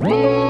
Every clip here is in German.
Whoa!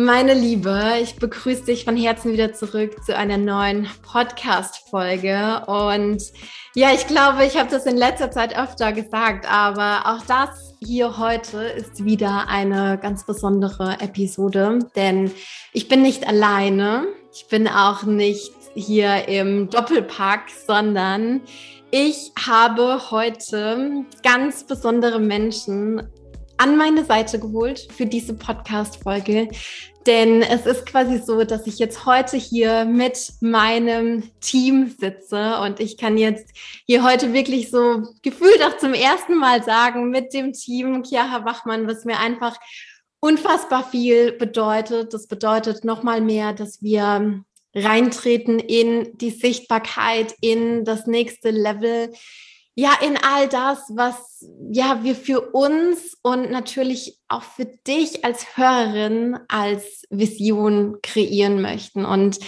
Meine Liebe, ich begrüße dich von Herzen wieder zurück zu einer neuen Podcast-Folge. Und ja, ich glaube, ich habe das in letzter Zeit öfter gesagt, aber auch das hier heute ist wieder eine ganz besondere Episode, denn ich bin nicht alleine. Ich bin auch nicht hier im Doppelpack, sondern ich habe heute ganz besondere Menschen an meine Seite geholt für diese Podcast-Folge. Denn es ist quasi so, dass ich jetzt heute hier mit meinem Team sitze und ich kann jetzt hier heute wirklich so gefühlt auch zum ersten Mal sagen, mit dem Team Chiara Wachmann, was mir einfach unfassbar viel bedeutet. Das bedeutet nochmal mehr, dass wir reintreten in die Sichtbarkeit, in das nächste Level, ja, in all das, was ja wir für uns und natürlich auch für dich als Hörerin als Vision kreieren möchten. Und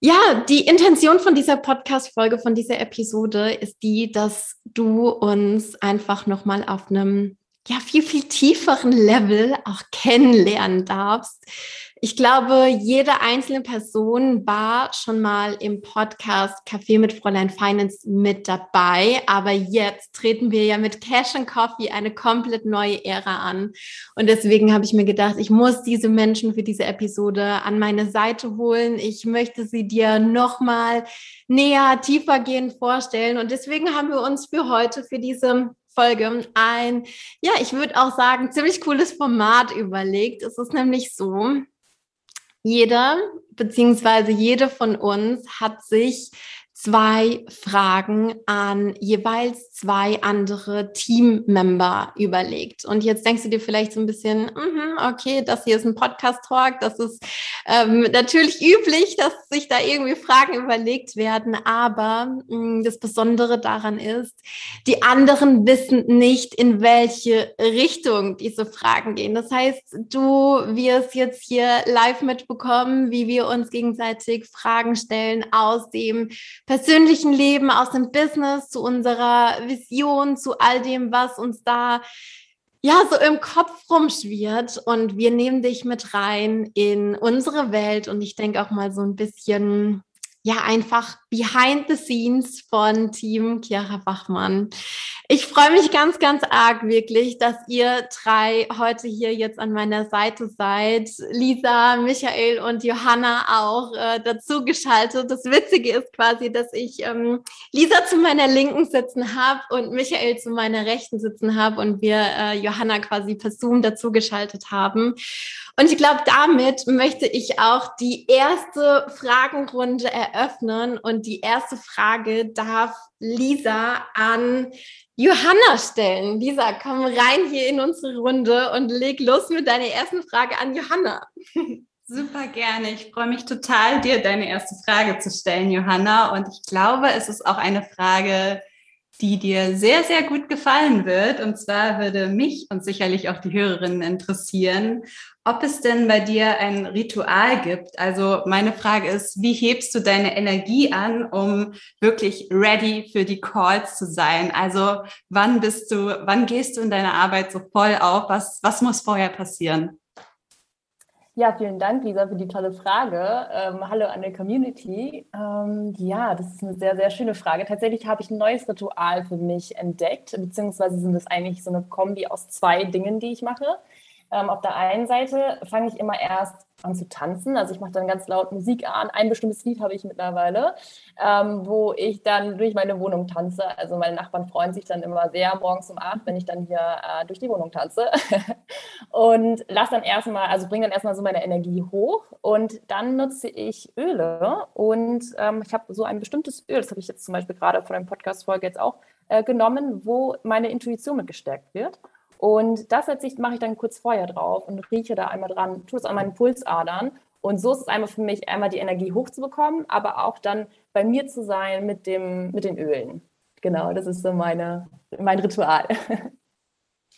ja, die Intention von dieser Podcast-Folge, von dieser Episode ist die, dass du uns einfach nochmal auf einem ja, viel, viel tieferen Level auch kennenlernen darfst ich glaube, jede einzelne Person war schon mal im Podcast Café mit Fräulein Finance mit dabei. Aber jetzt treten wir ja mit Cash and Coffee eine komplett neue Ära an. Und deswegen habe ich mir gedacht, ich muss diese Menschen für diese Episode an meine Seite holen. Ich möchte sie dir nochmal näher, tiefer gehen vorstellen. Und deswegen haben wir uns für heute, für diese Folge ein, ja, ich würde auch sagen, ziemlich cooles Format überlegt. Es ist nämlich so, jeder beziehungsweise jede von uns hat sich zwei Fragen an jeweils zwei andere Teammember überlegt. Und jetzt denkst du dir vielleicht so ein bisschen, mm okay, das hier ist ein Podcast-Talk, das ist ähm, natürlich üblich, dass sich da irgendwie Fragen überlegt werden, aber mh, mm, das Besondere daran ist, die anderen wissen nicht, in welche Richtung diese Fragen gehen. Das heißt, du wirst jetzt hier live mitbekommen, wie wir uns gegenseitig Fragen stellen aus dem persönlichen Leben, aus dem Business zu unserer Vision, zu all dem, was uns da ja so im Kopf rumschwirrt. Und wir nehmen dich mit rein in unsere Welt und ich denke auch mal so ein bisschen ja einfach behind the scenes von Team Chiara Bachmann. Ich freue mich ganz, ganz arg wirklich, dass ihr drei heute hier jetzt an meiner Seite seid. Lisa, Michael und Johanna auch äh, dazu geschaltet. Das Witzige ist quasi, dass ich ähm, Lisa zu meiner Linken sitzen habe und Michael zu meiner Rechten sitzen habe und wir äh, Johanna quasi per Zoom dazu geschaltet haben. Und ich glaube, damit möchte ich auch die erste Fragenrunde eröffnen. Und die erste Frage darf Lisa an Johanna stellen. Lisa, komm rein hier in unsere Runde und leg los mit deiner ersten Frage an Johanna. Super gerne. Ich freue mich total, dir deine erste Frage zu stellen, Johanna. Und ich glaube, es ist auch eine Frage, die dir sehr, sehr gut gefallen wird. Und zwar würde mich und sicherlich auch die Hörerinnen interessieren, ob es denn bei dir ein Ritual gibt. Also meine Frage ist, wie hebst du deine Energie an, um wirklich ready für die Calls zu sein? Also wann bist du, wann gehst du in deiner Arbeit so voll auf? Was, was muss vorher passieren? Ja, vielen Dank, Lisa, für die tolle Frage. Ähm, hallo an der Community. Ähm, ja, das ist eine sehr, sehr schöne Frage. Tatsächlich habe ich ein neues Ritual für mich entdeckt, beziehungsweise sind es eigentlich so eine Kombi aus zwei Dingen, die ich mache. Ähm, auf der einen Seite fange ich immer erst an zu tanzen. Also ich mache dann ganz laut Musik an. Ein bestimmtes Lied habe ich mittlerweile, ähm, wo ich dann durch meine Wohnung tanze. Also meine Nachbarn freuen sich dann immer sehr morgens um acht, wenn ich dann hier äh, durch die Wohnung tanze. und lasse dann erstmal, also bringe dann erstmal so meine Energie hoch. Und dann nutze ich Öle. Und ähm, ich habe so ein bestimmtes Öl, das habe ich jetzt zum Beispiel gerade von der Podcast-Folge jetzt auch äh, genommen, wo meine Intuition mit gestärkt wird. Und das ich, mache ich dann kurz vorher drauf und rieche da einmal dran, tue es an meinen Pulsadern. Und so ist es einmal für mich, einmal die Energie hochzubekommen, aber auch dann bei mir zu sein mit, dem, mit den Ölen. Genau, das ist so meine, mein Ritual.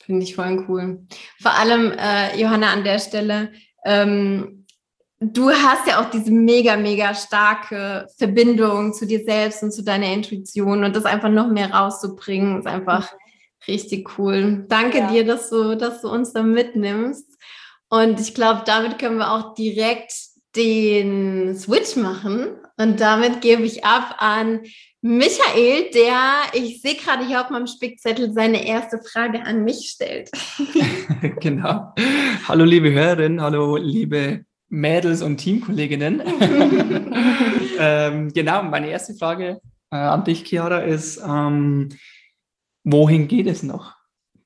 Finde ich voll cool. Vor allem, äh, Johanna, an der Stelle, ähm, du hast ja auch diese mega, mega starke Verbindung zu dir selbst und zu deiner Intuition und das einfach noch mehr rauszubringen, ist einfach mhm. Richtig cool. Danke ja. dir, dass du, dass du uns da mitnimmst. Und ich glaube, damit können wir auch direkt den Switch machen. Und damit gebe ich ab an Michael, der, ich sehe gerade hier auf meinem Spickzettel, seine erste Frage an mich stellt. genau. Hallo liebe Hörerinnen, hallo liebe Mädels und Teamkolleginnen. ähm, genau, meine erste Frage äh, an dich, Chiara, ist, ähm, wohin geht es noch?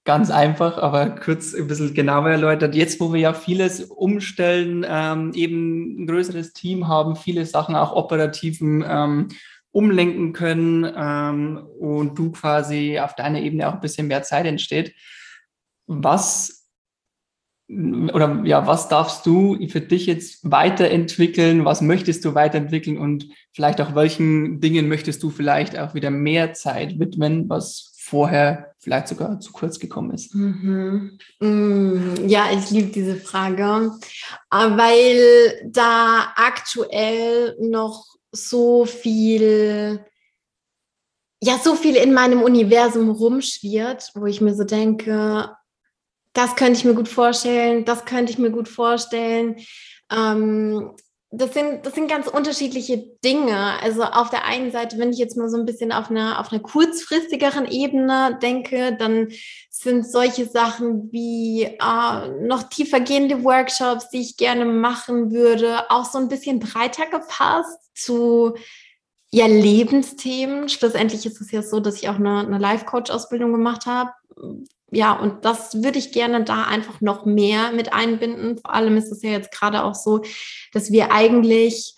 Ganz einfach, aber kurz ein bisschen genauer erläutert. Jetzt, wo wir ja vieles umstellen, ähm, eben ein größeres Team haben, viele Sachen auch operativen ähm, umlenken können ähm, und du quasi auf deiner Ebene auch ein bisschen mehr Zeit entsteht. Was oder ja, was darfst du für dich jetzt weiterentwickeln? Was möchtest du weiterentwickeln und vielleicht auch welchen Dingen möchtest du vielleicht auch wieder mehr Zeit widmen, was vorher vielleicht sogar zu kurz gekommen ist? Mhm. Mm, ja, ich liebe diese Frage, äh, weil da aktuell noch so viel ja, so viel in meinem Universum rumschwirrt, wo ich mir so denke, das könnte ich mir gut vorstellen, das könnte ich mir gut vorstellen. Ähm, das sind, das sind ganz unterschiedliche Dinge. Also auf der einen Seite, wenn ich jetzt mal so ein bisschen auf einer, auf einer kurzfristigeren Ebene denke, dann sind solche Sachen wie äh, noch tiefergehende Workshops, die ich gerne machen würde, auch so ein bisschen breiter gefasst zu ja, Lebensthemen. Schlussendlich ist es ja so, dass ich auch eine, eine Life-Coach-Ausbildung gemacht habe, ja, und das würde ich gerne da einfach noch mehr mit einbinden. Vor allem ist es ja jetzt gerade auch so, dass wir eigentlich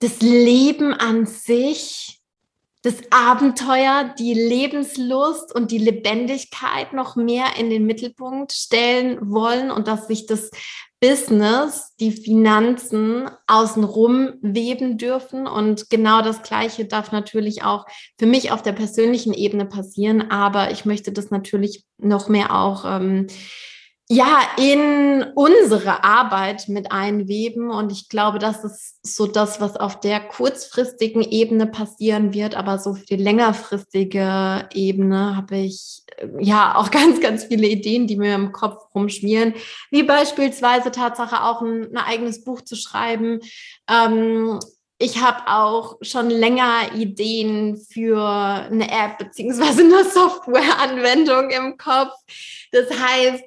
das Leben an sich, das Abenteuer, die Lebenslust und die Lebendigkeit noch mehr in den Mittelpunkt stellen wollen und dass sich das Business, die Finanzen außenrum weben dürfen. Und genau das Gleiche darf natürlich auch für mich auf der persönlichen Ebene passieren. Aber ich möchte das natürlich noch mehr auch ähm, ja, in unsere Arbeit mit einweben. Und ich glaube, das ist so das, was auf der kurzfristigen Ebene passieren wird. Aber so für die längerfristige Ebene habe ich ja auch ganz, ganz viele Ideen, die mir im Kopf rumschmieren. Wie beispielsweise Tatsache auch ein, ein eigenes Buch zu schreiben. Ähm, ich habe auch schon länger Ideen für eine App beziehungsweise eine Softwareanwendung im Kopf. Das heißt,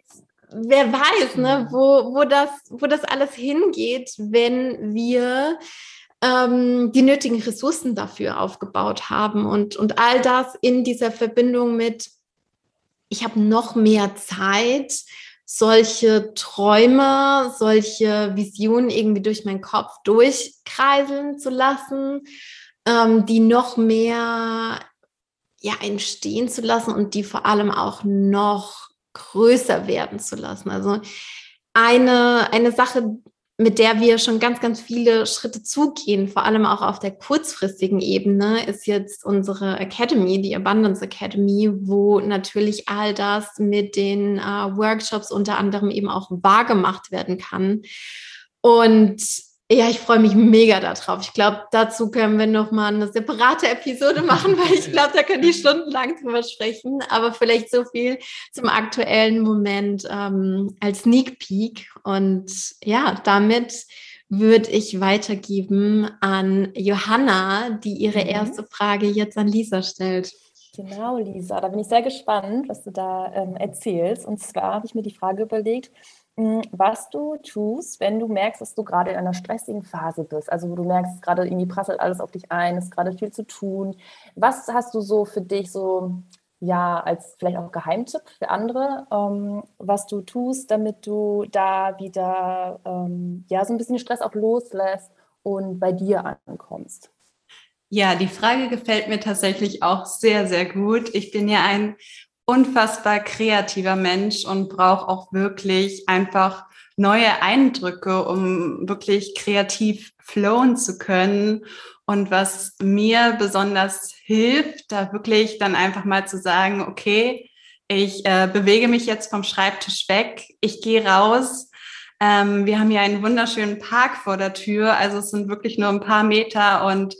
wer weiß, ne, wo, wo, das, wo das alles hingeht, wenn wir ähm, die nötigen Ressourcen dafür aufgebaut haben und, und all das in dieser Verbindung mit, ich habe noch mehr Zeit, solche Träume, solche Visionen irgendwie durch meinen Kopf durchkreiseln zu lassen, ähm, die noch mehr ja, entstehen zu lassen und die vor allem auch noch größer werden zu lassen. Also eine, eine Sache, mit der wir schon ganz, ganz viele Schritte zugehen, vor allem auch auf der kurzfristigen Ebene, ist jetzt unsere Academy, die Abundance Academy, wo natürlich all das mit den äh, Workshops unter anderem eben auch wahrgemacht werden kann. Und ja, ich freue mich mega darauf. Ich glaube, dazu können wir nochmal eine separate Episode machen, weil ich glaube, da können die stundenlang drüber sprechen. Aber vielleicht so viel zum aktuellen Moment ähm, als Sneak Peek. Und ja, damit würde ich weitergeben an Johanna, die ihre mhm. erste Frage jetzt an Lisa stellt. Genau, Lisa, da bin ich sehr gespannt, was du da ähm, erzählst. Und zwar habe ich mir die Frage überlegt, was du tust, wenn du merkst, dass du gerade in einer stressigen Phase bist, also wo du merkst, gerade irgendwie prasselt alles auf dich ein, ist gerade viel zu tun. Was hast du so für dich so, ja, als vielleicht auch Geheimtipp für andere, ähm, was du tust, damit du da wieder, ähm, ja, so ein bisschen Stress auch loslässt und bei dir ankommst? Ja, die Frage gefällt mir tatsächlich auch sehr, sehr gut. Ich bin ja ein unfassbar kreativer Mensch und brauche auch wirklich einfach neue Eindrücke, um wirklich kreativ flowen zu können. Und was mir besonders hilft, da wirklich dann einfach mal zu sagen, okay, ich äh, bewege mich jetzt vom Schreibtisch weg, ich gehe raus. Ähm, wir haben hier einen wunderschönen Park vor der Tür, also es sind wirklich nur ein paar Meter und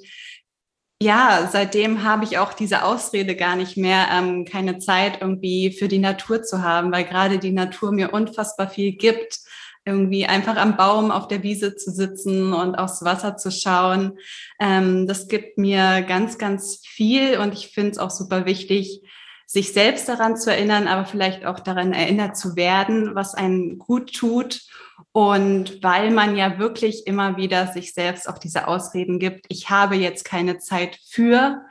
ja, seitdem habe ich auch diese Ausrede gar nicht mehr, ähm, keine Zeit irgendwie für die Natur zu haben, weil gerade die Natur mir unfassbar viel gibt. Irgendwie einfach am Baum auf der Wiese zu sitzen und aufs Wasser zu schauen. Ähm, das gibt mir ganz, ganz viel und ich finde es auch super wichtig, sich selbst daran zu erinnern, aber vielleicht auch daran erinnert zu werden, was einen gut tut und weil man ja wirklich immer wieder sich selbst auch diese Ausreden gibt, ich habe jetzt keine Zeit für,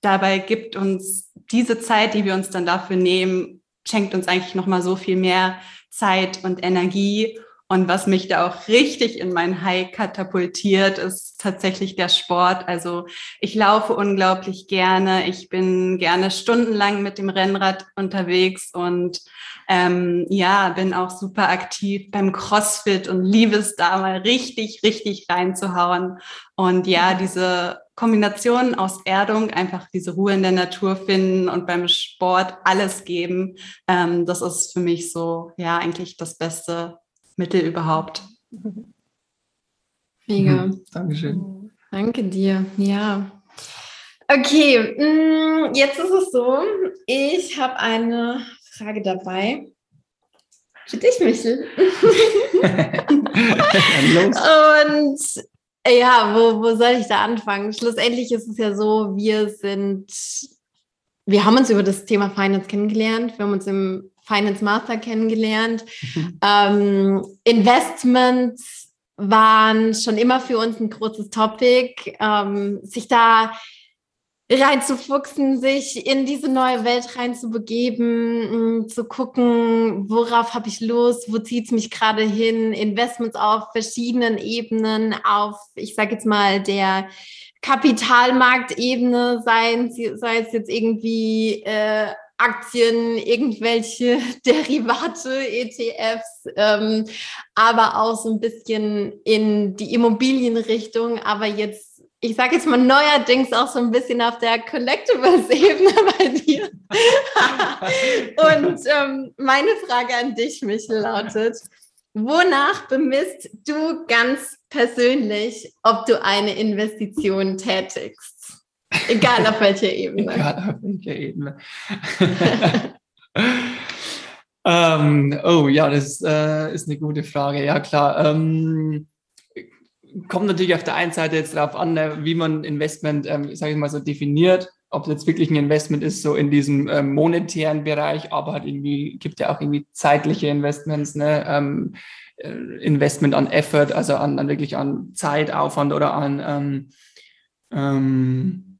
dabei gibt uns diese Zeit, die wir uns dann dafür nehmen, schenkt uns eigentlich nochmal so viel mehr Zeit und Energie. Und was mich da auch richtig in mein High katapultiert, ist tatsächlich der Sport. Also ich laufe unglaublich gerne. Ich bin gerne stundenlang mit dem Rennrad unterwegs und ähm, ja, bin auch super aktiv beim CrossFit und liebe es da mal richtig, richtig reinzuhauen. Und ja, diese Kombination aus Erdung, einfach diese Ruhe in der Natur finden und beim Sport alles geben, ähm, das ist für mich so, ja, eigentlich das beste Mittel überhaupt. Mega. Mhm, Dankeschön. Danke dir. Ja. Okay, mm, jetzt ist es so, ich habe eine Frage dabei. Für dich, Michel. Und ja, wo, wo soll ich da anfangen? Schlussendlich ist es ja so, wir sind, wir haben uns über das Thema Finance kennengelernt. Wir haben uns im Finance Master kennengelernt. Mhm. Ähm, Investments waren schon immer für uns ein großes Topic. Ähm, sich da reinzufuchsen, sich in diese neue Welt reinzubegeben, mm, zu gucken, worauf habe ich Lust, wo zieht es mich gerade hin, Investments auf verschiedenen Ebenen, auf, ich sage jetzt mal, der Kapitalmarktebene, sei, sei es jetzt irgendwie äh, Aktien, irgendwelche Derivate, ETFs, ähm, aber auch so ein bisschen in die Immobilienrichtung, aber jetzt ich sage jetzt mal neuerdings auch so ein bisschen auf der Collectibles-Ebene bei dir. Und ähm, meine Frage an dich, Michel, lautet, wonach bemisst du ganz persönlich, ob du eine Investition tätigst? Egal auf welcher Ebene. Egal auf welcher Ebene. ähm, oh ja, das äh, ist eine gute Frage. Ja, klar. Ähm, kommt natürlich auf der einen Seite jetzt darauf an, ne, wie man Investment, ähm, sage ich mal so, definiert. Ob es jetzt wirklich ein Investment ist, so in diesem ähm, monetären Bereich, aber halt irgendwie gibt ja auch irgendwie zeitliche Investments, ne? Ähm, äh, Investment an Effort, also an, an wirklich an Zeitaufwand oder an ähm, ähm, äh,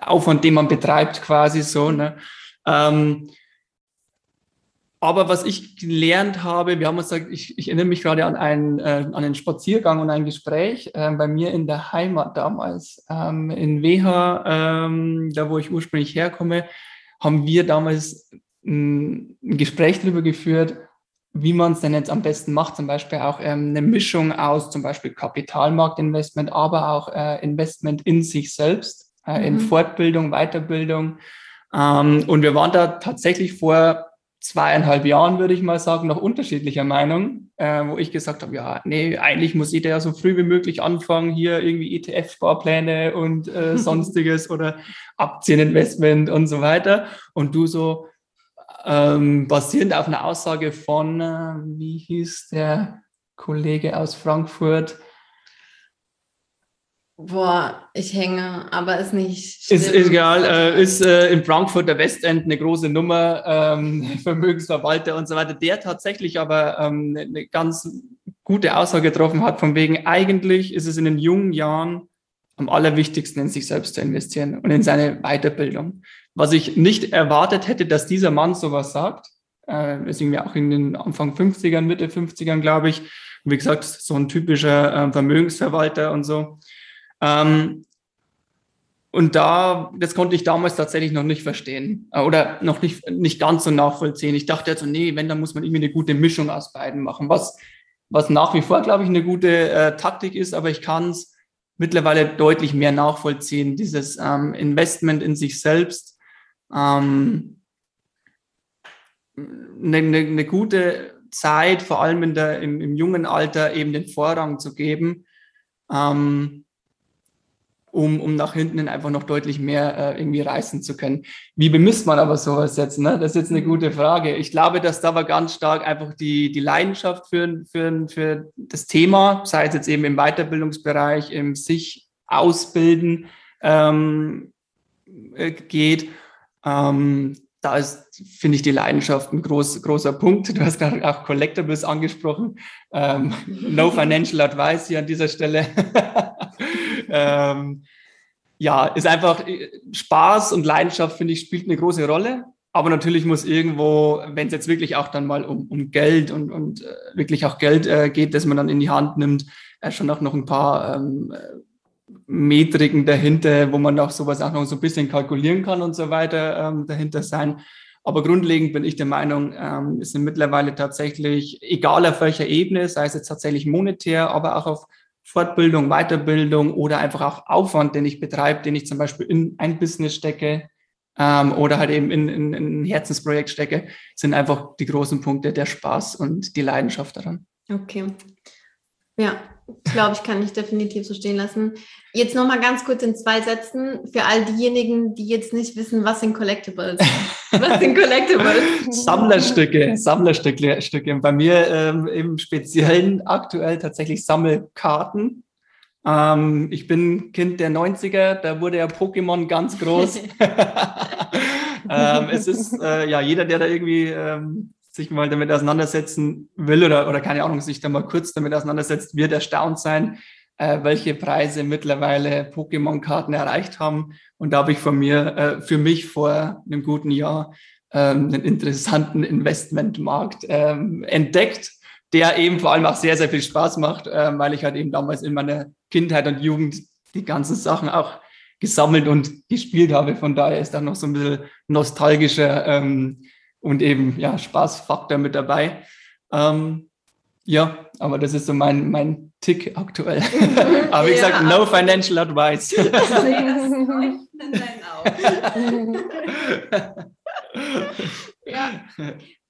Aufwand, den man betreibt, quasi so. Ne? Ähm, aber was ich gelernt habe, wir haben uns gesagt, ich, ich erinnere mich gerade an einen, äh, an einen Spaziergang und ein Gespräch äh, bei mir in der Heimat damals, ähm, in Weha, ähm, da wo ich ursprünglich herkomme, haben wir damals ein, ein Gespräch darüber geführt, wie man es denn jetzt am besten macht, zum Beispiel auch ähm, eine Mischung aus zum Beispiel Kapitalmarktinvestment, aber auch äh, Investment in sich selbst, äh, mhm. in Fortbildung, Weiterbildung. Ähm, und wir waren da tatsächlich vor zweieinhalb Jahren, würde ich mal sagen, noch unterschiedlicher Meinung, äh, wo ich gesagt habe, ja, nee, eigentlich muss jeder ja so früh wie möglich anfangen, hier irgendwie ETF-Sparpläne und äh, sonstiges oder Aktieninvestment und so weiter. Und du so ähm, basierend auf einer Aussage von, äh, wie hieß der Kollege aus Frankfurt, Boah, ich hänge, aber ist nicht schlimm. Ist, egal, äh, ist äh, in Frankfurt der Westend eine große Nummer, ähm, Vermögensverwalter und so weiter, der tatsächlich aber ähm, eine ganz gute Aussage getroffen hat, von wegen, eigentlich ist es in den jungen Jahren am allerwichtigsten, in sich selbst zu investieren und in seine Weiterbildung. Was ich nicht erwartet hätte, dass dieser Mann sowas sagt, äh, ist irgendwie auch in den Anfang 50ern, Mitte 50ern, glaube ich. Wie gesagt, so ein typischer äh, Vermögensverwalter und so. Ähm, und da, das konnte ich damals tatsächlich noch nicht verstehen äh, oder noch nicht, nicht ganz so nachvollziehen. Ich dachte also, nee, wenn, dann muss man irgendwie eine gute Mischung aus beiden machen, was, was nach wie vor, glaube ich, eine gute äh, Taktik ist, aber ich kann es mittlerweile deutlich mehr nachvollziehen, dieses ähm, Investment in sich selbst, ähm, eine, eine, eine gute Zeit, vor allem in der, im, im jungen Alter, eben den Vorrang zu geben. Ähm, um, um nach hinten einfach noch deutlich mehr äh, irgendwie reißen zu können. Wie bemisst man aber sowas jetzt? Ne? Das ist jetzt eine gute Frage. Ich glaube, dass da aber ganz stark einfach die, die Leidenschaft für, für, für das Thema, sei es jetzt eben im Weiterbildungsbereich, im sich ausbilden ähm, äh, geht. Ähm, da ist, finde ich, die Leidenschaft ein groß, großer Punkt. Du hast gerade auch Collectibles angesprochen. Ähm, no financial advice hier an dieser Stelle. ähm, ja, ist einfach äh, Spaß und Leidenschaft, finde ich, spielt eine große Rolle. Aber natürlich muss irgendwo, wenn es jetzt wirklich auch dann mal um, um Geld und, und äh, wirklich auch Geld äh, geht, das man dann in die Hand nimmt, äh, schon auch noch ein paar ähm, Metriken dahinter, wo man auch sowas auch noch so ein bisschen kalkulieren kann und so weiter ähm, dahinter sein. Aber grundlegend bin ich der Meinung, ähm, es sind mittlerweile tatsächlich, egal auf welcher Ebene, sei es jetzt tatsächlich monetär, aber auch auf Fortbildung, Weiterbildung oder einfach auch Aufwand, den ich betreibe, den ich zum Beispiel in ein Business stecke ähm, oder halt eben in, in, in ein Herzensprojekt stecke, sind einfach die großen Punkte der Spaß und die Leidenschaft daran. Okay. Ja, glaube ich, kann ich definitiv so stehen lassen. Jetzt noch mal ganz kurz in zwei Sätzen für all diejenigen, die jetzt nicht wissen, was sind Collectibles? Was sind Collectibles? Sammlerstücke, Sammlerstücke. Stücke. Bei mir ähm, im Speziellen aktuell tatsächlich Sammelkarten. Ähm, ich bin Kind der 90er, da wurde ja Pokémon ganz groß. ähm, es ist äh, ja jeder, der da irgendwie ähm, sich mal damit auseinandersetzen will oder, oder keine Ahnung, sich da mal kurz damit auseinandersetzt, wird erstaunt sein, äh, welche Preise mittlerweile Pokémon-Karten erreicht haben. Und da habe ich von mir, äh, für mich vor einem guten Jahr ähm, einen interessanten Investmentmarkt ähm, entdeckt, der eben vor allem auch sehr, sehr viel Spaß macht, äh, weil ich halt eben damals in meiner Kindheit und Jugend die ganzen Sachen auch gesammelt und gespielt habe. Von daher ist da noch so ein bisschen nostalgischer ähm, und eben ja Spaßfaktor mit dabei. Ähm, ja, aber das ist so mein, mein Tick aktuell. aber wie gesagt, no financial advice. ja.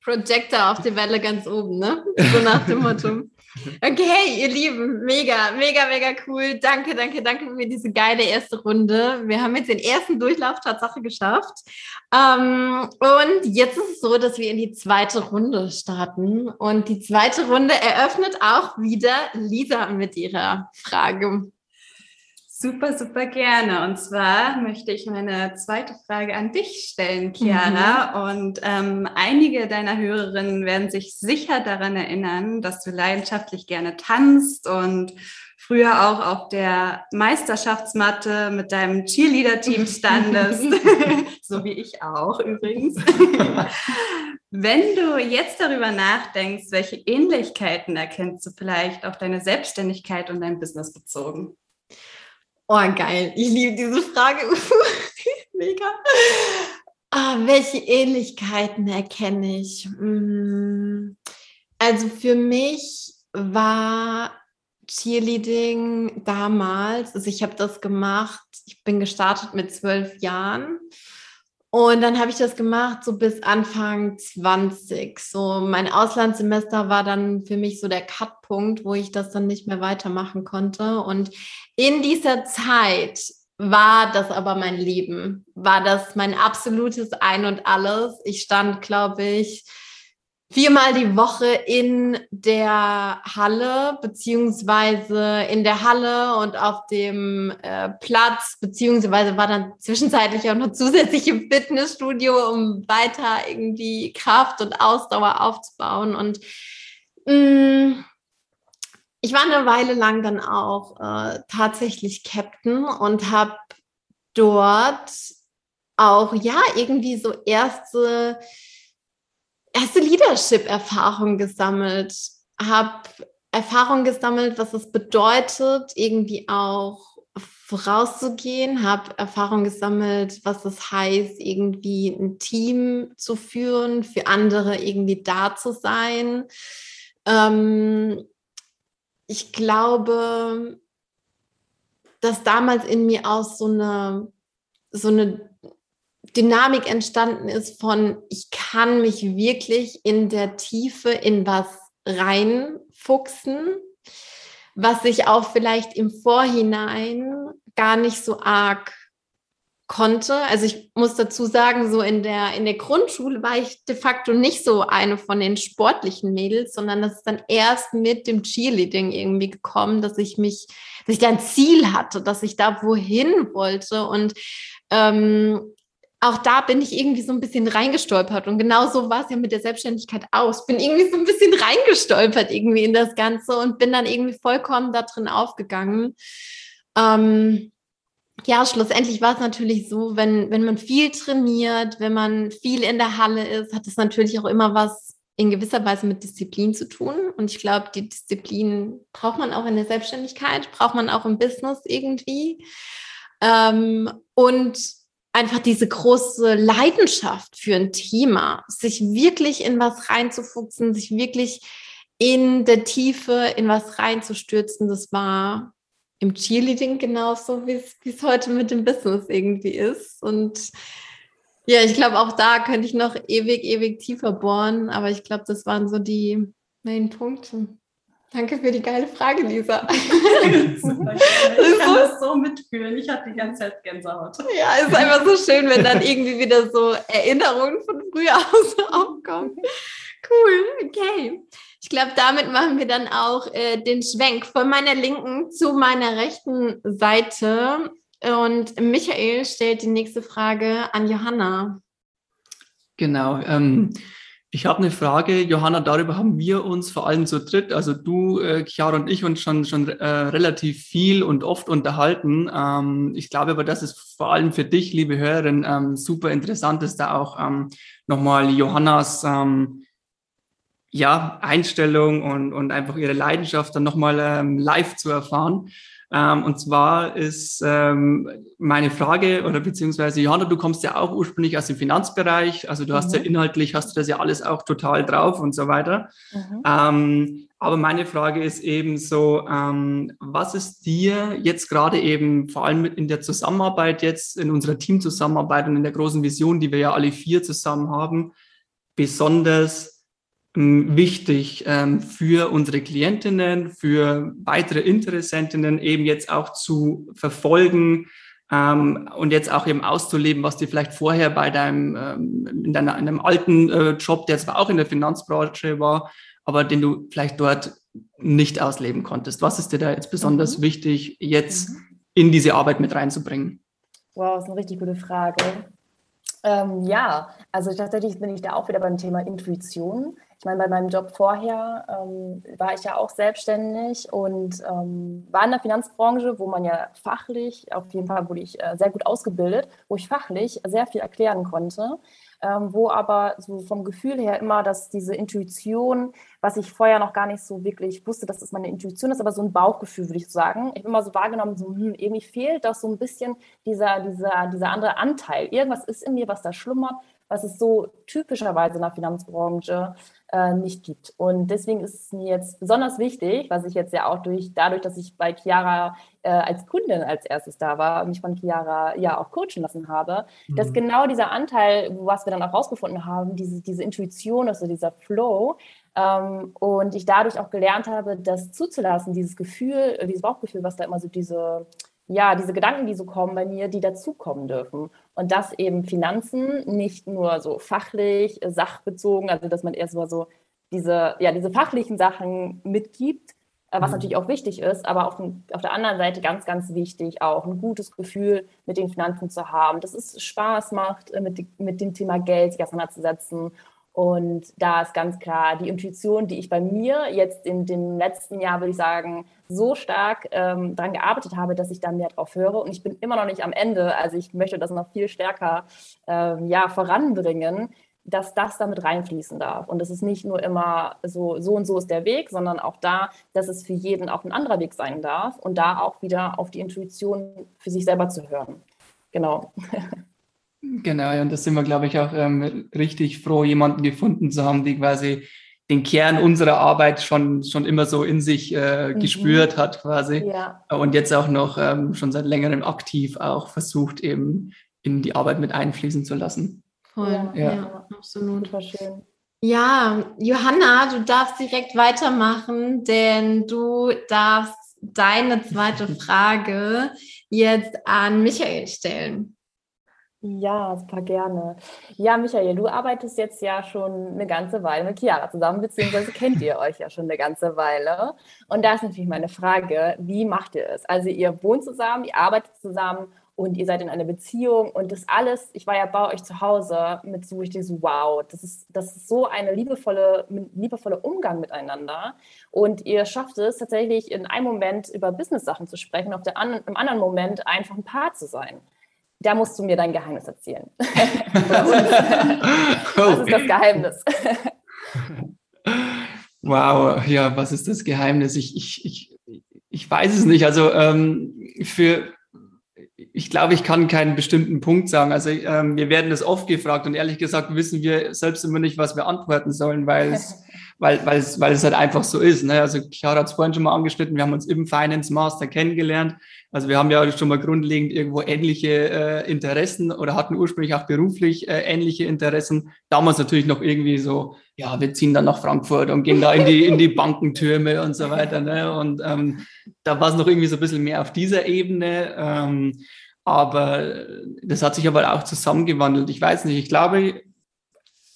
Projector auf die Welle ganz oben, ne? So nach dem Motto. Okay, ihr Lieben, mega, mega, mega cool. Danke, danke, danke für diese geile erste Runde. Wir haben jetzt den ersten Durchlauf Tatsache geschafft. Ähm, und jetzt ist es so, dass wir in die zweite Runde starten. Und die zweite Runde eröffnet auch wieder Lisa mit ihrer Frage. Super, super gerne. Und zwar möchte ich meine zweite Frage an dich stellen, Chiara. Mhm. Und ähm, einige deiner Hörerinnen werden sich sicher daran erinnern, dass du leidenschaftlich gerne tanzt und früher auch auf der Meisterschaftsmatte mit deinem Cheerleader-Team standest, so wie ich auch übrigens. Wenn du jetzt darüber nachdenkst, welche Ähnlichkeiten erkennst du vielleicht auf deine Selbstständigkeit und dein Business bezogen? Oh, geil. Ich liebe diese Frage. Mega. Ah, welche Ähnlichkeiten erkenne ich? Mm. Also für mich war Cheerleading damals, also ich habe das gemacht, ich bin gestartet mit zwölf Jahren und dann habe ich das gemacht so bis Anfang 20. So mein Auslandssemester war dann für mich so der Cutpunkt, wo ich das dann nicht mehr weitermachen konnte. Und in dieser Zeit war das aber mein Leben, war das mein absolutes Ein und alles. Ich stand, glaube ich, viermal die Woche in der Halle, beziehungsweise in der Halle und auf dem äh, Platz, beziehungsweise war dann zwischenzeitlich auch noch zusätzlich im Fitnessstudio, um weiter irgendwie Kraft und Ausdauer aufzubauen. Und mh, mm, ich war eine Weile lang dann auch äh, tatsächlich Captain und habe dort auch ja irgendwie so erste erste Leadership-Erfahrung gesammelt, habe Erfahrung gesammelt, was es bedeutet, irgendwie auch vorauszugehen, habe Erfahrung gesammelt, was das heißt, irgendwie ein Team zu führen, für andere irgendwie da zu sein. Ähm, ich glaube, dass damals in mir auch so eine, so eine Dynamik entstanden ist von, ich kann mich wirklich in der Tiefe in was reinfuchsen, was ich auch vielleicht im Vorhinein gar nicht so arg konnte. Also ich muss dazu sagen, so in der, in der Grundschule war ich de facto nicht so eine von den sportlichen Mädels, sondern das ist dann erst mit dem Cheerleading irgendwie gekommen, dass ich mich, dass ich da ein Ziel hatte, dass ich da wohin wollte und ähm, auch da bin ich irgendwie so ein bisschen reingestolpert. Und genau so war es ja mit der Selbstständigkeit aus. Bin irgendwie so ein bisschen reingestolpert irgendwie in das Ganze und bin dann irgendwie vollkommen da drin aufgegangen. Ähm, ja, schlussendlich war es natürlich so, wenn, wenn man viel trainiert, wenn man viel in der Halle ist, hat es natürlich auch immer was in gewisser Weise mit Disziplin zu tun. Und ich glaube, die Disziplin braucht man auch in der Selbstständigkeit, braucht man auch im Business irgendwie. Ähm, und einfach diese große Leidenschaft für ein Thema, sich wirklich in was reinzufuchsen, sich wirklich in der Tiefe in was reinzustürzen, das war im Cheerleading genauso, wie es heute mit dem Business irgendwie ist. Und ja, ich glaube, auch da könnte ich noch ewig, ewig tiefer bohren, aber ich glaube, das waren so die Main Punkte. Danke für die geile Frage, Lisa. ich kann das so mitfühlen. Ich hatte die ganze Zeit Gänsehaut. Ja, es ist einfach so schön, wenn dann irgendwie wieder so Erinnerungen von früher aus aufkommen. Cool, okay. Ich glaube, damit machen wir dann auch äh, den Schwenk von meiner linken zu meiner rechten Seite. Und Michael stellt die nächste Frage an Johanna. Genau. Ähm, ich habe eine Frage, Johanna, darüber haben wir uns vor allem zu dritt, also du, äh, Chiara und ich, uns schon, schon äh, relativ viel und oft unterhalten. Ähm, ich glaube aber, dass es vor allem für dich, liebe Hörerin, ähm, super interessant ist, da auch ähm, nochmal Johannas ähm, ja, Einstellung und, und einfach ihre Leidenschaft dann nochmal ähm, live zu erfahren. Ähm, und zwar ist ähm, meine Frage, oder beziehungsweise Johanna, du kommst ja auch ursprünglich aus dem Finanzbereich, also du hast mhm. ja inhaltlich, hast du das ja alles auch total drauf und so weiter. Mhm. Ähm, aber meine Frage ist eben so, ähm, was ist dir jetzt gerade eben, vor allem in der Zusammenarbeit jetzt, in unserer Teamzusammenarbeit und in der großen Vision, die wir ja alle vier zusammen haben, besonders wichtig ähm, für unsere Klientinnen, für weitere Interessentinnen eben jetzt auch zu verfolgen ähm, und jetzt auch eben auszuleben, was dir vielleicht vorher bei deinem, ähm, in, deiner, in einem alten äh, Job, der zwar auch in der Finanzbranche war, aber den du vielleicht dort nicht ausleben konntest. Was ist dir da jetzt besonders mhm. wichtig, jetzt mhm. in diese Arbeit mit reinzubringen? Wow, das ist eine richtig gute Frage. Ähm, ja, also tatsächlich bin ich da auch wieder beim Thema Intuition. Ich meine, bei meinem Job vorher ähm, war ich ja auch selbstständig und ähm, war in der Finanzbranche, wo man ja fachlich, auf jeden Fall wurde ich äh, sehr gut ausgebildet, wo ich fachlich sehr viel erklären konnte, ähm, wo aber so vom Gefühl her immer, dass diese Intuition, was ich vorher noch gar nicht so wirklich wusste, dass das meine Intuition ist, aber so ein Bauchgefühl, würde ich sagen. Ich habe immer so wahrgenommen, so, hm, irgendwie fehlt doch so ein bisschen dieser, dieser, dieser andere Anteil. Irgendwas ist in mir, was da schlummert, was es so typischerweise in der Finanzbranche äh, nicht gibt. Und deswegen ist es mir jetzt besonders wichtig, was ich jetzt ja auch durch, dadurch, dass ich bei Chiara äh, als Kundin als erstes da war, mich von Chiara ja auch coachen lassen habe, mhm. dass genau dieser Anteil, was wir dann auch rausgefunden haben, diese, diese Intuition, also dieser Flow, ähm, und ich dadurch auch gelernt habe, das zuzulassen, dieses Gefühl, dieses Bauchgefühl, was da immer so diese ja, diese Gedanken, die so kommen bei mir, die dazukommen dürfen. Und dass eben Finanzen nicht nur so fachlich, äh, sachbezogen, also dass man erst mal so diese, ja, diese fachlichen Sachen mitgibt, äh, was mhm. natürlich auch wichtig ist, aber auf, auf, der anderen Seite ganz, ganz wichtig, auch ein gutes Gefühl mit den Finanzen zu haben, dass es Spaß macht, äh, mit, mit dem Thema Geld sich auseinanderzusetzen und da ist ganz klar die Intuition, die ich bei mir jetzt in dem letzten Jahr, würde ich sagen, so stark ähm, daran gearbeitet habe, dass ich da mehr drauf höre. Und ich bin immer noch nicht am Ende. Also ich möchte das noch viel stärker ähm, ja, voranbringen, dass das damit reinfließen darf. Und es ist nicht nur immer so, so und so ist der Weg, sondern auch da, dass es für jeden auch ein anderer Weg sein darf und da auch wieder auf die Intuition für sich selber zu hören. Genau. Genau, und da sind wir, glaube ich, auch ähm, richtig froh, jemanden gefunden zu haben, die quasi den Kern unserer Arbeit schon, schon immer so in sich äh, mhm. gespürt hat quasi. Ja. Und jetzt auch noch ähm, schon seit längerem aktiv auch versucht, eben in die Arbeit mit einfließen zu lassen. Voll, ja, ja. ja absolut. Super schön. Ja, Johanna, du darfst direkt weitermachen, denn du darfst deine zweite Frage jetzt an Michael stellen. Ja, super gerne. Ja, Michael, du arbeitest jetzt ja schon eine ganze Weile mit Chiara zusammen, beziehungsweise kennt ihr euch ja schon eine ganze Weile. Und da ist natürlich meine Frage, wie macht ihr es? Also ihr wohnt zusammen, ihr arbeitet zusammen und ihr seid in einer Beziehung und das alles, ich war ja bei euch zu Hause mit so, ich denke so, wow, das ist, das ist so eine liebevolle, liebevolle Umgang miteinander und ihr schafft es tatsächlich in einem Moment über Business-Sachen zu sprechen, auf der im anderen Moment einfach ein Paar zu sein da musst du mir dein Geheimnis erzählen. was ist das Geheimnis? wow, ja, was ist das Geheimnis? Ich, ich, ich, ich weiß es nicht. Also ähm, für, ich glaube, ich kann keinen bestimmten Punkt sagen. Also ähm, wir werden das oft gefragt und ehrlich gesagt wissen wir selbst immer nicht, was wir antworten sollen, weil es weil, weil, es, weil es halt einfach so ist. Ne? Also Chiara hat es vorhin schon mal angeschnitten, wir haben uns im Finance Master kennengelernt. Also wir haben ja schon mal grundlegend irgendwo ähnliche äh, Interessen oder hatten ursprünglich auch beruflich äh, ähnliche Interessen. Damals natürlich noch irgendwie so, ja, wir ziehen dann nach Frankfurt und gehen da in die, in die Bankentürme und so weiter. Ne? Und ähm, da war es noch irgendwie so ein bisschen mehr auf dieser Ebene. Ähm, aber das hat sich aber auch zusammengewandelt. Ich weiß nicht, ich glaube,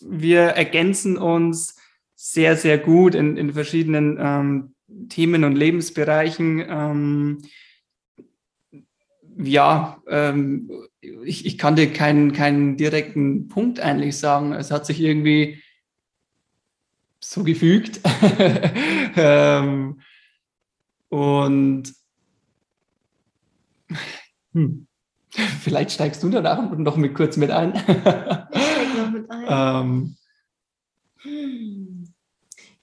wir ergänzen uns sehr, sehr gut in, in verschiedenen ähm, Themen und Lebensbereichen. Ähm, ja, ähm, ich, ich kann dir keinen, keinen direkten Punkt eigentlich sagen. Es hat sich irgendwie so gefügt. ähm, und hm, vielleicht steigst du danach noch mit kurz mit ein. noch mit ein. ähm, hm.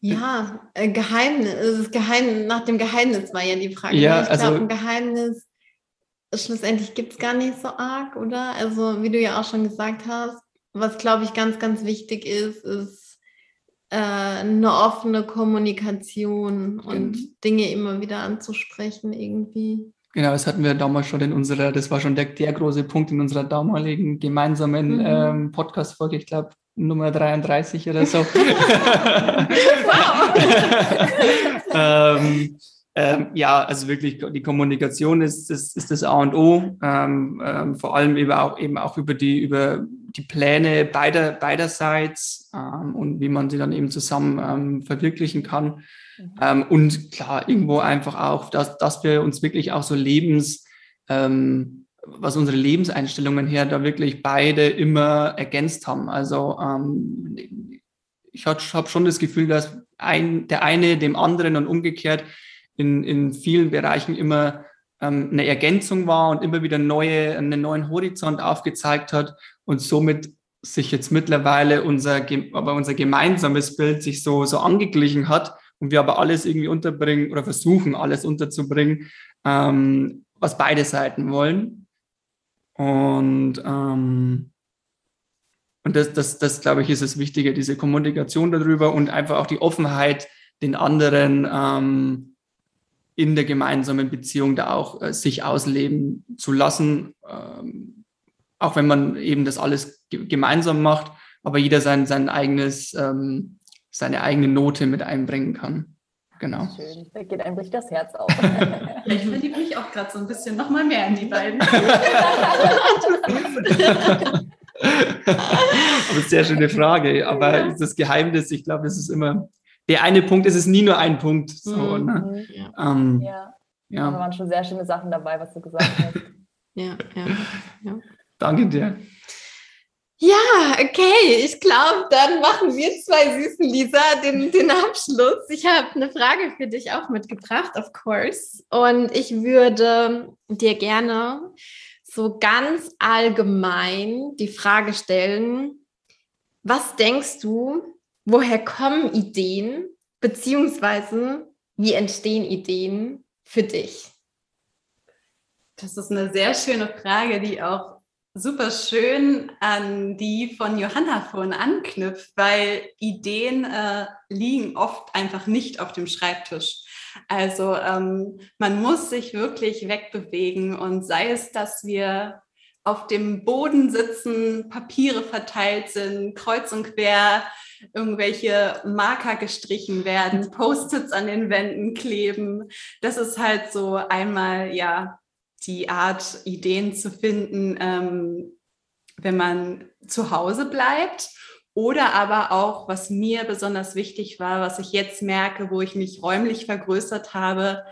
Ja, äh, Geheimnis, Geheimnis, nach dem Geheimnis war ja die Frage. Ja, ne? ich also, glaube, ein Geheimnis schlussendlich gibt es gar nicht so arg, oder? Also, wie du ja auch schon gesagt hast, was glaube ich ganz, ganz wichtig ist, ist äh, eine offene Kommunikation und mhm. Dinge immer wieder anzusprechen irgendwie. Genau, das hatten wir damals schon in unserer, das war schon der, der große Punkt in unserer damaligen gemeinsamen mhm. ähm, Podcast-Folge, ich glaube Nummer 33 oder so. ähm, ähm, ja, also wirklich die Kommunikation ist, ist, ist das A und O. Ähm, ähm, vor allem eben auch, eben auch über die, über die Pläne beider, beiderseits ähm, und wie man sie dann eben zusammen ähm, verwirklichen kann. Mhm. Ähm, und klar, irgendwo einfach auch, dass, dass wir uns wirklich auch so lebens, was unsere Lebenseinstellungen her da wirklich beide immer ergänzt haben. Also ich habe schon das Gefühl, dass ein, der eine dem anderen und umgekehrt in, in vielen Bereichen immer ähm, eine Ergänzung war und immer wieder neue, einen neuen Horizont aufgezeigt hat und somit sich jetzt mittlerweile unser, aber unser gemeinsames Bild sich so, so angeglichen hat und wir aber alles irgendwie unterbringen oder versuchen, alles unterzubringen, ähm, was beide Seiten wollen. Und, ähm, und das, das, das, glaube ich, ist das Wichtige, diese Kommunikation darüber und einfach auch die Offenheit, den anderen ähm, in der gemeinsamen Beziehung da auch äh, sich ausleben zu lassen, ähm, auch wenn man eben das alles gemeinsam macht, aber jeder sein, sein eigenes ähm, seine eigene Note mit einbringen kann. Genau. Schön, da geht einem richtig das Herz auf. ja, ich verliebe mich auch gerade so ein bisschen noch mal mehr in die beiden. aber sehr schöne Frage. Aber ja. das Geheimnis, ich glaube, das ist immer der eine Punkt, es ist nie nur ein Punkt. So, mhm. ne? ja. Ähm, ja. ja. Da waren schon sehr schöne Sachen dabei, was du gesagt hast. ja, ja, ja. Danke dir. Ja, okay. Ich glaube, dann machen wir zwei süßen Lisa den, den Abschluss. Ich habe eine Frage für dich auch mitgebracht, of course. Und ich würde dir gerne so ganz allgemein die Frage stellen, Was denkst du, woher kommen Ideen, beziehungsweise wie entstehen Ideen für dich? Das ist eine sehr schöne Frage, die auch super schön an die von Johanna vorhin anknüpft, weil Ideen äh, liegen oft einfach nicht auf dem Schreibtisch. Also ähm, man muss sich wirklich wegbewegen und sei es, dass wir auf dem Boden sitzen, Papiere verteilt sind, kreuz und quer irgendwelche Marker gestrichen werden, Post-its an den Wänden kleben. Das ist halt so einmal ja die Art, Ideen zu finden, ähm, wenn man zu Hause bleibt. Oder aber auch, was mir besonders wichtig war, was ich jetzt merke, wo ich mich räumlich vergrößert habe,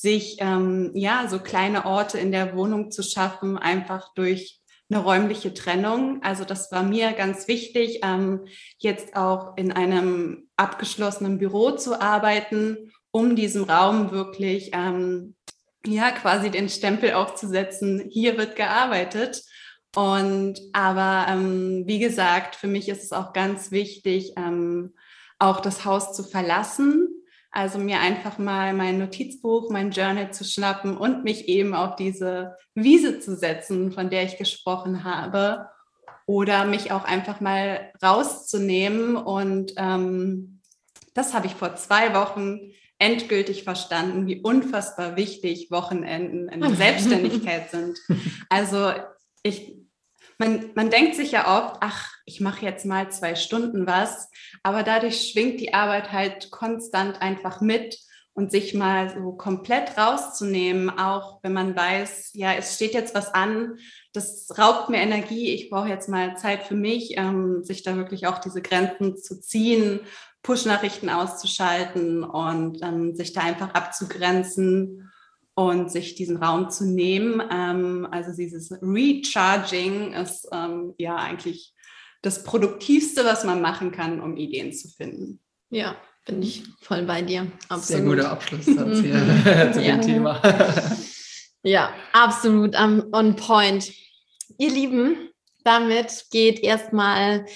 sich ähm, ja so kleine Orte in der Wohnung zu schaffen, einfach durch eine räumliche Trennung. Also das war mir ganz wichtig, ähm, jetzt auch in einem abgeschlossenen Büro zu arbeiten, um diesem Raum wirklich ähm, ja quasi den Stempel aufzusetzen, hier wird gearbeitet. Und aber ähm, wie gesagt, für mich ist es auch ganz wichtig, ähm, auch das Haus zu verlassen. Also mir einfach mal mein Notizbuch, mein Journal zu schnappen und mich eben auf diese Wiese zu setzen, von der ich gesprochen habe. Oder mich auch einfach mal rauszunehmen. Und ähm, das habe ich vor zwei Wochen endgültig verstanden, wie unfassbar wichtig Wochenenden in der Selbstständigkeit sind. Also ich, man, man denkt sich ja oft, ach, ich mache jetzt mal zwei Stunden was, aber dadurch schwingt die Arbeit halt konstant einfach mit und sich mal so komplett rauszunehmen, auch wenn man weiß, ja, es steht jetzt was an, das raubt mir Energie, ich brauche jetzt mal Zeit für mich, ähm, sich da wirklich auch diese Grenzen zu ziehen Push-Nachrichten auszuschalten und ähm, sich da einfach abzugrenzen und sich diesen Raum zu nehmen. Ähm, also dieses Recharging ist ähm, ja eigentlich das Produktivste, was man machen kann, um Ideen zu finden. Ja, bin ich voll bei dir. Absolut. Sehr guter Abschlusssatz hier zu dem Thema. ja, absolut um, on point. Ihr Lieben, damit geht erstmal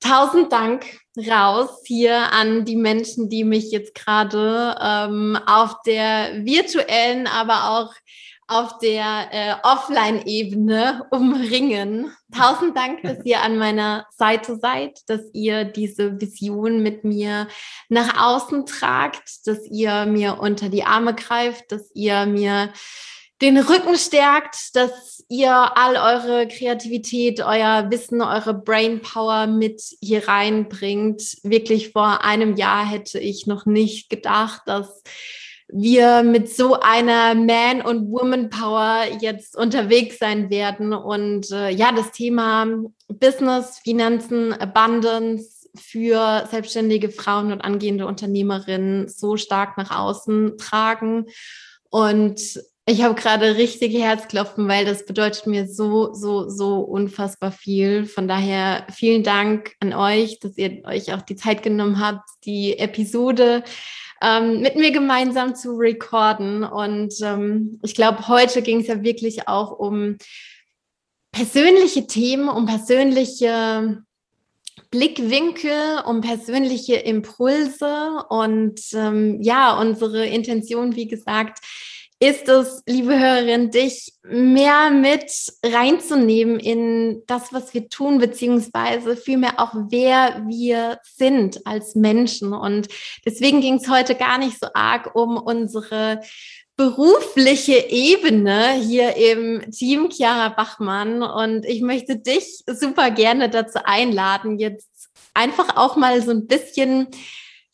tausend Dank raus hier an die Menschen, die mich jetzt gerade ähm, auf der virtuellen, aber auch auf der äh, Offline-Ebene umringen. Tausend Dank, dass ihr an meiner Seite seid, dass ihr diese Vision mit mir nach außen tragt, dass ihr mir unter die Arme greift, dass ihr mir den Rücken stärkt, dass ihr all eure Kreativität, euer Wissen, eure Brainpower mit hier reinbringt. Wirklich vor einem Jahr hätte ich noch nicht gedacht, dass wir mit so einer Man- und Woman-Power jetzt unterwegs sein werden. Und äh, ja, das Thema Business, Finanzen, Abundance für selbstständige Frauen und angehende Unternehmerinnen so stark nach außen tragen. Und ich habe gerade richtige Herzklopfen, weil das bedeutet mir so, so, so unfassbar viel. Von daher vielen Dank an euch, dass ihr euch auch die Zeit genommen habt, die Episode ähm, mit mir gemeinsam zu recorden. Und ähm, ich glaube, heute ging es ja wirklich auch um persönliche Themen, um persönliche Blickwinkel, um persönliche Impulse und ähm, ja, unsere Intention, wie gesagt, ist es, liebe Hörerin, dich mehr mit reinzunehmen in das, was wir tun, beziehungsweise vielmehr auch, wer wir sind als Menschen. Und deswegen ging es heute gar nicht so arg um unsere berufliche Ebene hier im Team Chiara Bachmann. Und ich möchte dich super gerne dazu einladen, jetzt einfach auch mal so ein bisschen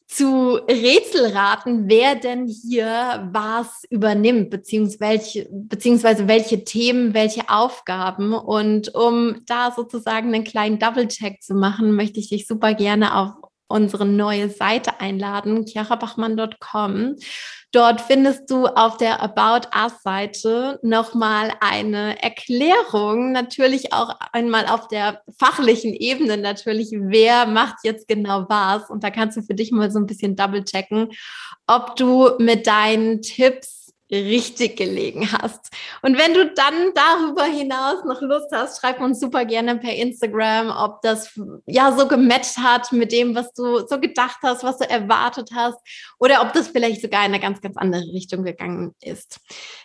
zu Rätselraten, wer denn hier was übernimmt, beziehungsweise welche, beziehungsweise welche Themen, welche Aufgaben. Und um da sozusagen einen kleinen Double-Check zu machen, möchte ich dich super gerne auf unsere neue Seite einladen, chiarabachmann.com. Dort findest du auf der About Us Seite nochmal eine Erklärung, natürlich auch einmal auf der fachlichen Ebene natürlich, wer macht jetzt genau was. Und da kannst du für dich mal so ein bisschen double checken, ob du mit deinen Tipps richtig gelegen hast. Und wenn du dann darüber hinaus noch Lust hast, schreib uns super gerne per Instagram, ob das ja so gematcht hat mit dem, was du so gedacht hast, was du erwartet hast oder ob das vielleicht sogar in eine ganz, ganz andere Richtung gegangen ist.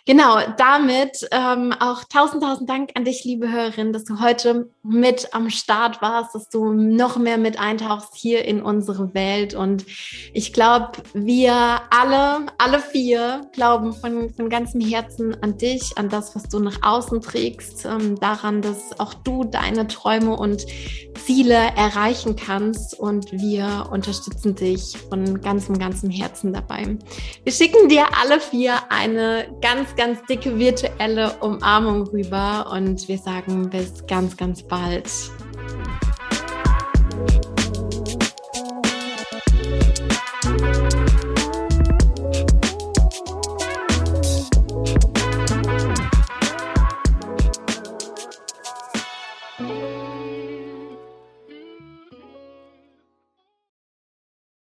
Genau, damit ähm, auch tausend, tausend Dank an dich, liebe Hörerin, dass du heute mit am Start warst, dass du noch mehr mit eintauchst hier in unsere Welt. Und ich glaube, wir alle, alle vier glauben von von, von ganzem Herzen an dich, an das, was du nach außen trägst, ähm, daran, dass auch du deine Träume und Ziele erreichen kannst und wir unterstützen dich von ganzem, ganzem Herzen dabei. Wir schicken dir alle vier eine ganz, ganz dicke virtuelle Umarmung rüber und wir sagen bis ganz, ganz bald.